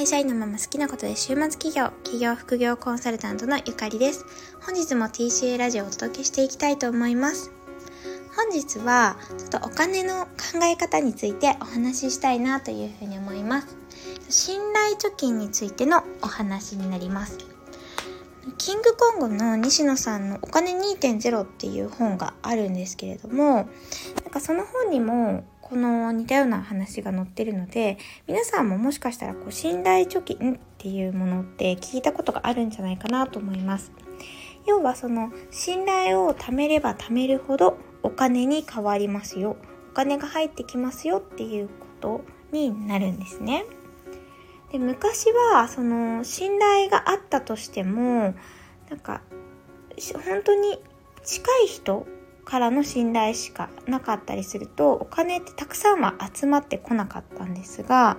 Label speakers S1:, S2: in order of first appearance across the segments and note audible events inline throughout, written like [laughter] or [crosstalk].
S1: 会社員のまま好きなことで週末企業、企業副業コンサルタントのゆかりです。本日も TCA ラジオをお届けしていきたいと思います。本日はちょっとお金の考え方についてお話ししたいなというふうに思います。信頼貯金についてのお話になります。キングコングの西野さんのお金2.0っていう本があるんですけれども、なんかその本にもこの似たような話が載ってるので皆さんももしかしたらこう信頼貯金っていうものって聞いたことがあるんじゃないかなと思います。要はその信頼を貯めれば貯めるほどお金に変わりますよお金が入ってきますよっていうことになるんですね。で昔はその信頼があったとしてもなんか本当に近い人からの信頼しかなかったりするとお金ってたくさんは集まってこなかったんですが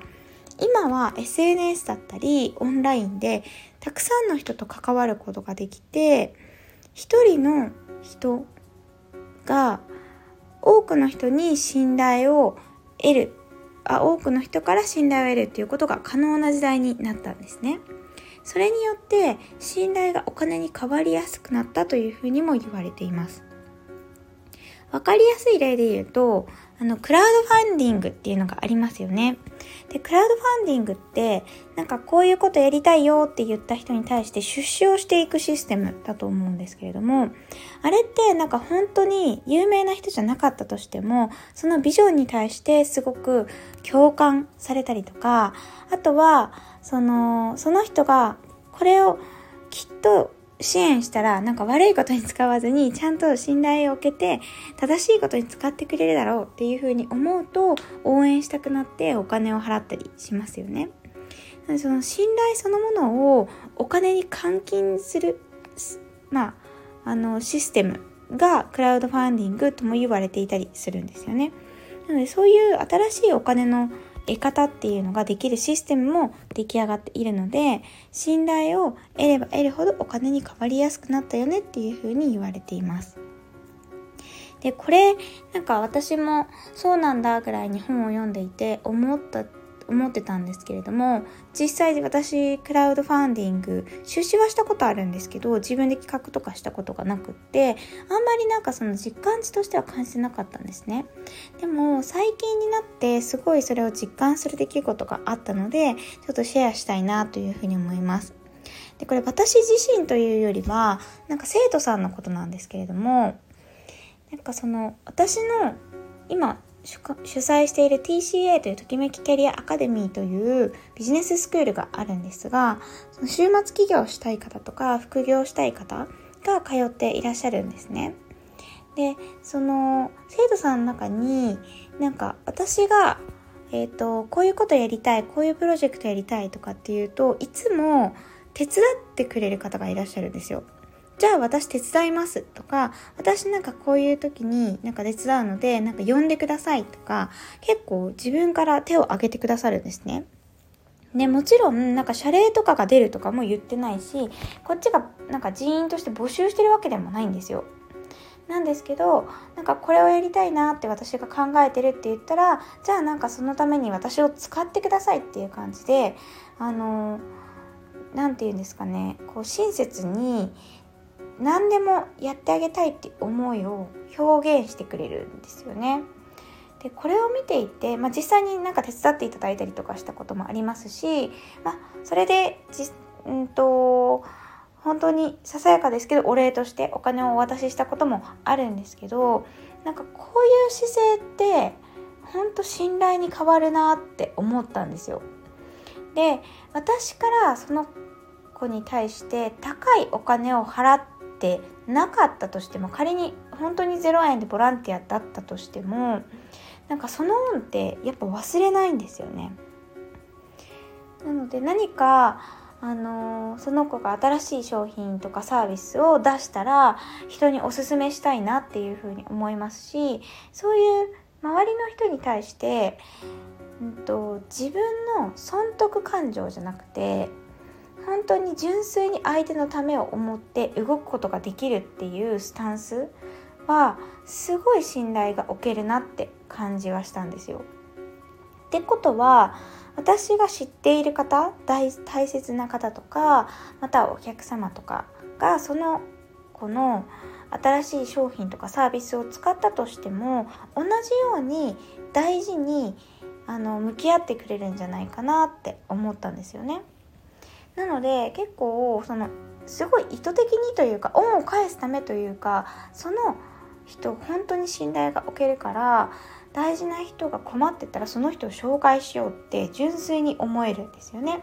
S1: 今は SNS だったりオンラインでたくさんの人と関わることができて一人の人が多くの人に信頼を得るあ多くの人から信頼を得るっていうことが可能な時代になったんですね。それによって信頼がお金に変わりやすくなったというふうにも言われています。わかりやすい例で言うと、あの、クラウドファンディングっていうのがありますよね。で、クラウドファンディングって、なんかこういうことやりたいよって言った人に対して出資をしていくシステムだと思うんですけれども、あれってなんか本当に有名な人じゃなかったとしても、そのビジョンに対してすごく共感されたりとか、あとは、その、その人がこれをきっと支援したらなんか悪いことに使わずにちゃんと信頼を受けて正しいことに使ってくれるだろうっていうふうに思うと応援したくなってお金を払ったりしますよね。その信頼そのものをお金に換金する、まあ、あのシステムがクラウドファンディングとも言われていたりするんですよね。なのでそういう新しいお金の得方っていうのができるシステムも出来上がっているので信頼を得れば得るほどお金に変わりやすくなったよねっていうふうに言われています。でこれなんか私もそうなんだぐらいに本を読んでいて思った思ってたんですけれども実際私クラウドファンディング出資はしたことあるんですけど自分で企画とかしたことがなくってあんまりなんかその実感値としては感じてなかったんですね。でも最近になってすごいそれを実感する出来事があったのでちょっとシェアしたいなというふうに思います。でこれ私自身というよりはなんか生徒さんのことなんですけれどもなんかその私の今主催している TCA というときめきキャリアアカデミーというビジネススクールがあるんですが、その週末起業したい方とか副業したい方が通っていらっしゃるんですね。で、その生徒さんの中になんか私がえっ、ー、と、こういうことやりたい、こういうプロジェクトやりたいとかっていうといつも手伝ってくれる方がいらっしゃるんですよ。じゃあ私手伝いますとか、私なんかこういう時になんか手伝うので、なんか呼んでくださいとか、結構自分から手を挙げてくださるんですね。ね、もちろん、なんか謝礼とかが出るとかも言ってないし、こっちがなんか人員として募集してるわけでもないんですよ。なんですけど、なんかこれをやりたいなって私が考えてるって言ったら、じゃあなんかそのために私を使ってくださいっていう感じで、あの何て言うんですかね、こう親切に何でもやってあげたいって思いを表現してくれるんですよね。でこれを見ていて、まあ、実際になんか手伝っていただいたりとかしたこともありますし、まあ、それでじ、うんと本当にささやかですけどお礼としてお金をお渡ししたこともあるんですけどなんかこういう姿勢って本当信頼に変わるなって思ったんですよ。で私からその子に対して高いお金を払っってなかったとしても仮に本当に0円でボランティアだったとしてもなんかその恩ってやっぱ忘れないんですよね。なので何かあの、その子が新しい商品とかサービスを出したら人におすすめしたいなっていうふうに思いますしそういう周りの人に対して、うんと自分の損得感情じゃなくて本当に純粋に相手のためを思って動くことができるっていうスタンスはすごい信頼が置けるなって感じはしたんですよ。ってことは私が知っている方大大切な方とかまたお客様とかがその子の新しい商品とかサービスを使ったとしても同じように大事にあの向き合ってくれるんじゃないかなって思ったんですよね。なので結構そのすごい意図的にというか恩を返すためというかその人本当に信頼が置けるから大事な人が困ってたらその人を紹介しようって純粋に思えるんですよね。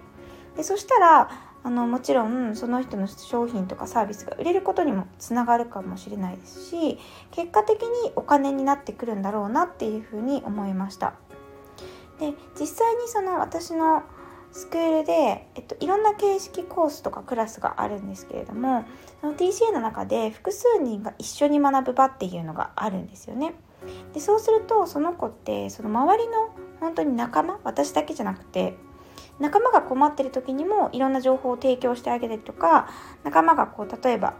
S1: でそしたらあのもちろんその人の商品とかサービスが売れることにもつながるかもしれないですし結果的にお金になってくるんだろうなっていうふうに思いましたで実際にその私のスクールで、えっと、いろんな形式コースとかクラスがあるんですけれどもその TCA の中で複数人が一緒に学ぶ場っていうのがあるんですよね。でそうするとその子ってその周りの本当に仲間私だけじゃなくて仲間が困ってる時にもいろんな情報を提供してあげたりとか仲間がこう例えば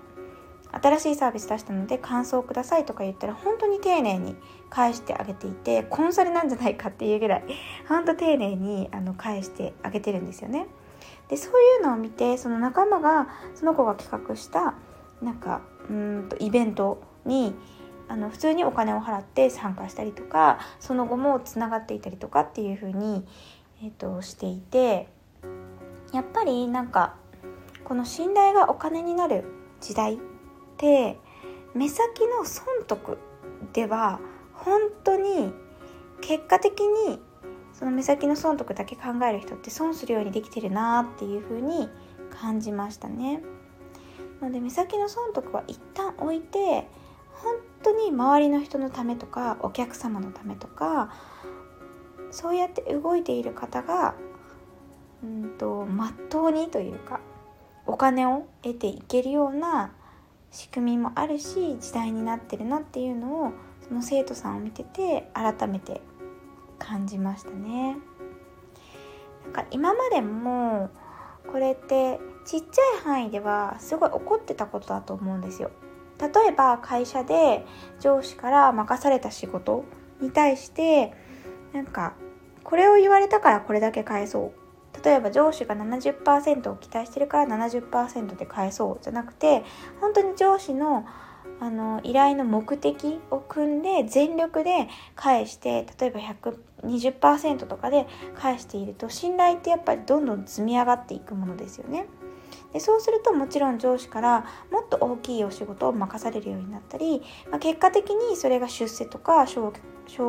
S1: 新しいサービス出したので感想をくださいとか言ったら本当に丁寧に返してあげていてコンサルなんじゃないかっていうぐらい [laughs] 本当丁寧にあの返してあげてるんですよね。でそういうのを見てその仲間がその子が企画したなんかうんとイベントにあの普通にお金を払って参加したりとかその後もつながっていたりとかっていう風にえーと、していてやっぱりなんかこの信頼がお金になる時代て目先の損得では本当に結果的にその目先の損得だけ考える人って損するようにできてるなっていう風に感じましたね。なので目先の損得は一旦置いて本当に周りの人のためとかお客様のためとかそうやって動いている方がうんとまっとうにというかお金を得ていけるような仕組みもあるし時代になってるなっていうのをその生徒さんを見てて改めて感じましたね。なんか今までもこれってちっちゃい範囲ではすごい怒ってたことだと思うんですよ。例えば会社で上司から任された仕事に対してなんかこれを言われたからこれだけ返そう例えば上司が70%を期待してるから70%で返そうじゃなくて本当に上司のあの依頼の目的を組んで全力で返して例えば120%とかで返していると信頼ってやっぱりどんどん積み上がっていくものですよね。でそうするともちろん上司からもっと大きいお仕事を任されるようになったり、まあ、結果的にそれが出世とか昇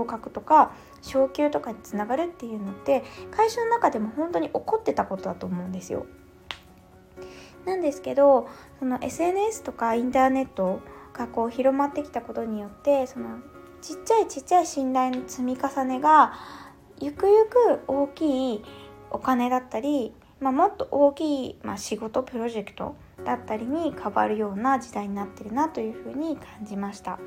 S1: 格とか昇給とかにつながるっていうのって会社の中でも本当に起こってたことだと思うんですよ。なんですけどその SNS とかインターネットがこう広まってきたことによってそのちっちゃいちっちゃい信頼の積み重ねがゆくゆく大きいお金だったりまあ、もっと大きい、まあ、仕事プロジェクトだったりに変わるような時代になってるなというふうに感じました。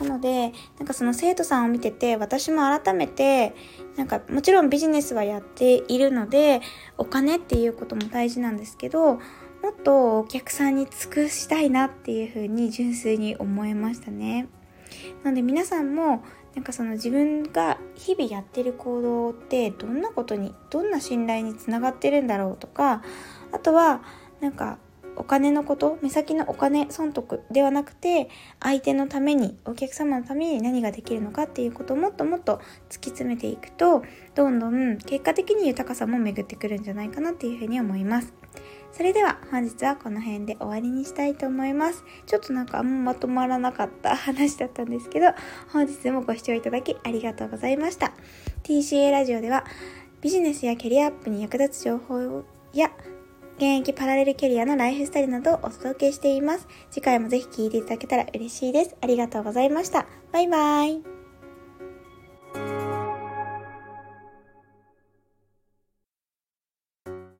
S1: なのでなんかその生徒さんを見てて私も改めてなんかもちろんビジネスはやっているのでお金っていうことも大事なんですけどもっとお客さんに尽くしたいなっていうふうに純粋に思いましたね。なので皆さんもなんかその自分が日々やってる行動ってどんなことにどんな信頼につながってるんだろうとかあとはなんかお金のこと目先のお金損得ではなくて相手のためにお客様のために何ができるのかっていうことをもっともっと突き詰めていくとどんどん結果的に豊かさも巡ってくるんじゃないかなっていうふうに思います。それでは本日はこの辺で終わりにしたいと思います。ちょっとなんかあんままとまらなかった話だったんですけど、本日もご視聴いただきありがとうございました。TCA ラジオではビジネスやキャリアアップに役立つ情報や現役パラレルキャリアのライフスタイルなどをお届けしています。次回もぜひ聴いていただけたら嬉しいです。ありがとうございました。バイバイ。